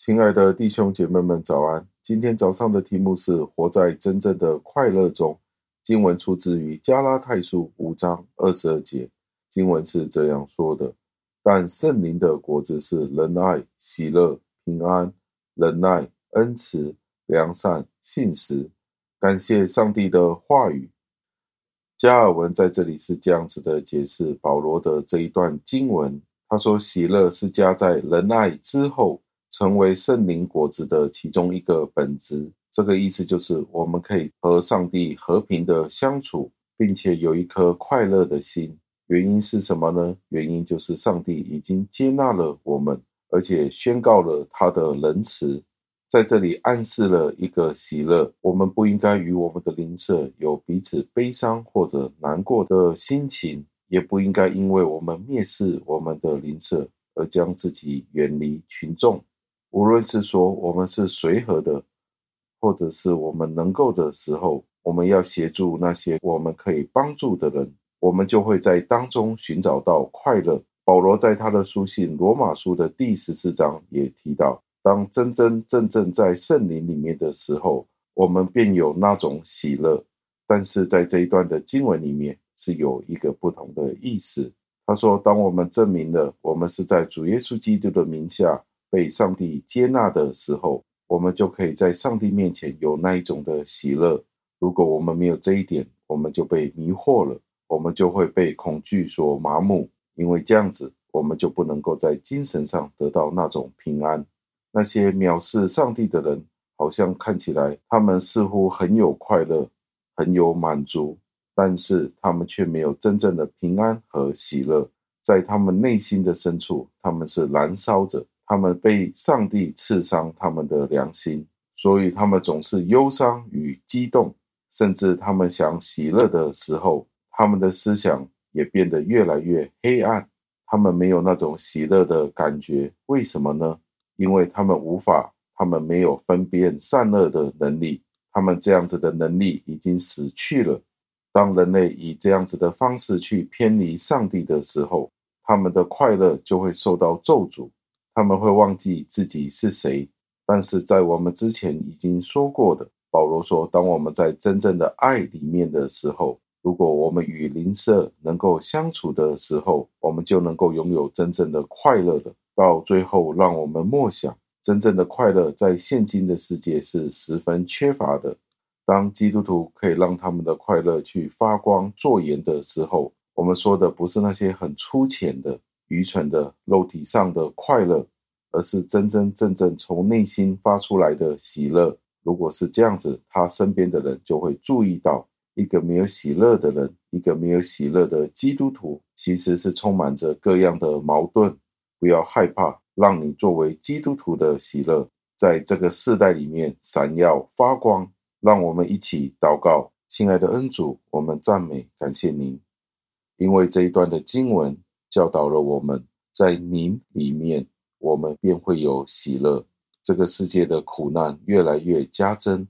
亲爱的弟兄姐妹们，早安！今天早上的题目是“活在真正的快乐中”。经文出自于加拉太书五章二十二节。经文是这样说的：“但圣灵的果子是仁爱、喜乐、平安、忍耐、恩慈、良善、信实。”感谢上帝的话语。加尔文在这里是这样子的解释保罗的这一段经文。他说：“喜乐是加在仁爱之后，成为圣灵果子的其中一个本质。这个意思就是，我们可以和上帝和平的相处，并且有一颗快乐的心。原因是什么呢？原因就是上帝已经接纳了我们，而且宣告了他的仁慈，在这里暗示了一个喜乐。我们不应该与我们的邻舍有彼此悲伤或者难过的心情。”也不应该因为我们蔑视我们的邻舍而将自己远离群众。无论是说我们是随和的，或者是我们能够的时候，我们要协助那些我们可以帮助的人，我们就会在当中寻找到快乐。保罗在他的书信《罗马书》的第十四章也提到，当真真正正在圣灵里面的时候，我们便有那种喜乐。但是在这一段的经文里面，是有一个不同的意思。他说：“当我们证明了我们是在主耶稣基督的名下被上帝接纳的时候，我们就可以在上帝面前有那一种的喜乐。如果我们没有这一点，我们就被迷惑了，我们就会被恐惧所麻木。因为这样子，我们就不能够在精神上得到那种平安。那些藐视上帝的人，好像看起来他们似乎很有快乐，很有满足。”但是他们却没有真正的平安和喜乐，在他们内心的深处，他们是燃烧着，他们被上帝刺伤他们的良心，所以他们总是忧伤与激动，甚至他们想喜乐的时候，他们的思想也变得越来越黑暗，他们没有那种喜乐的感觉，为什么呢？因为他们无法，他们没有分辨善恶的能力，他们这样子的能力已经死去了。当人类以这样子的方式去偏离上帝的时候，他们的快乐就会受到咒诅，他们会忘记自己是谁。但是在我们之前已经说过的，保罗说，当我们在真正的爱里面的时候，如果我们与邻舍能够相处的时候，我们就能够拥有真正的快乐的。到最后，让我们默想，真正的快乐在现今的世界是十分缺乏的。当基督徒可以让他们的快乐去发光作盐的时候，我们说的不是那些很粗浅的、愚蠢的肉体上的快乐，而是真真正正从内心发出来的喜乐。如果是这样子，他身边的人就会注意到，一个没有喜乐的人，一个没有喜乐的基督徒，其实是充满着各样的矛盾。不要害怕，让你作为基督徒的喜乐，在这个世代里面闪耀发光。让我们一起祷告，亲爱的恩主，我们赞美感谢您，因为这一段的经文教导了我们，在您里面，我们便会有喜乐。这个世界的苦难越来越加增，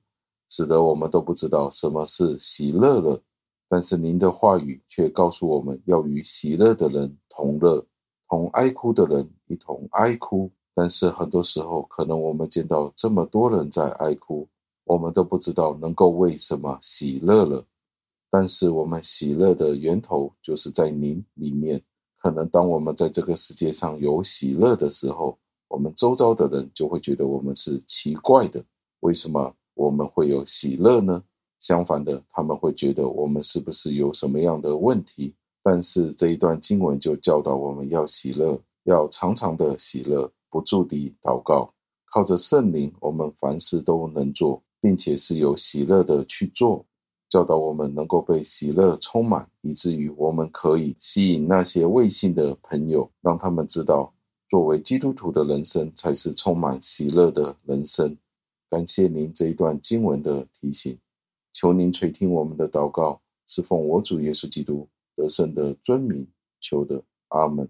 使得我们都不知道什么是喜乐了。但是您的话语却告诉我们要与喜乐的人同乐，同哀哭的人一同哀哭。但是很多时候，可能我们见到这么多人在哀哭。我们都不知道能够为什么喜乐了，但是我们喜乐的源头就是在您里面。可能当我们在这个世界上有喜乐的时候，我们周遭的人就会觉得我们是奇怪的。为什么我们会有喜乐呢？相反的，他们会觉得我们是不是有什么样的问题？但是这一段经文就教导我们要喜乐，要常常的喜乐，不住地祷告，靠着圣灵，我们凡事都能做。并且是有喜乐的去做，教导我们能够被喜乐充满，以至于我们可以吸引那些未信的朋友，让他们知道，作为基督徒的人生才是充满喜乐的人生。感谢您这一段经文的提醒，求您垂听我们的祷告，是奉我主耶稣基督得胜的尊名求的，阿门。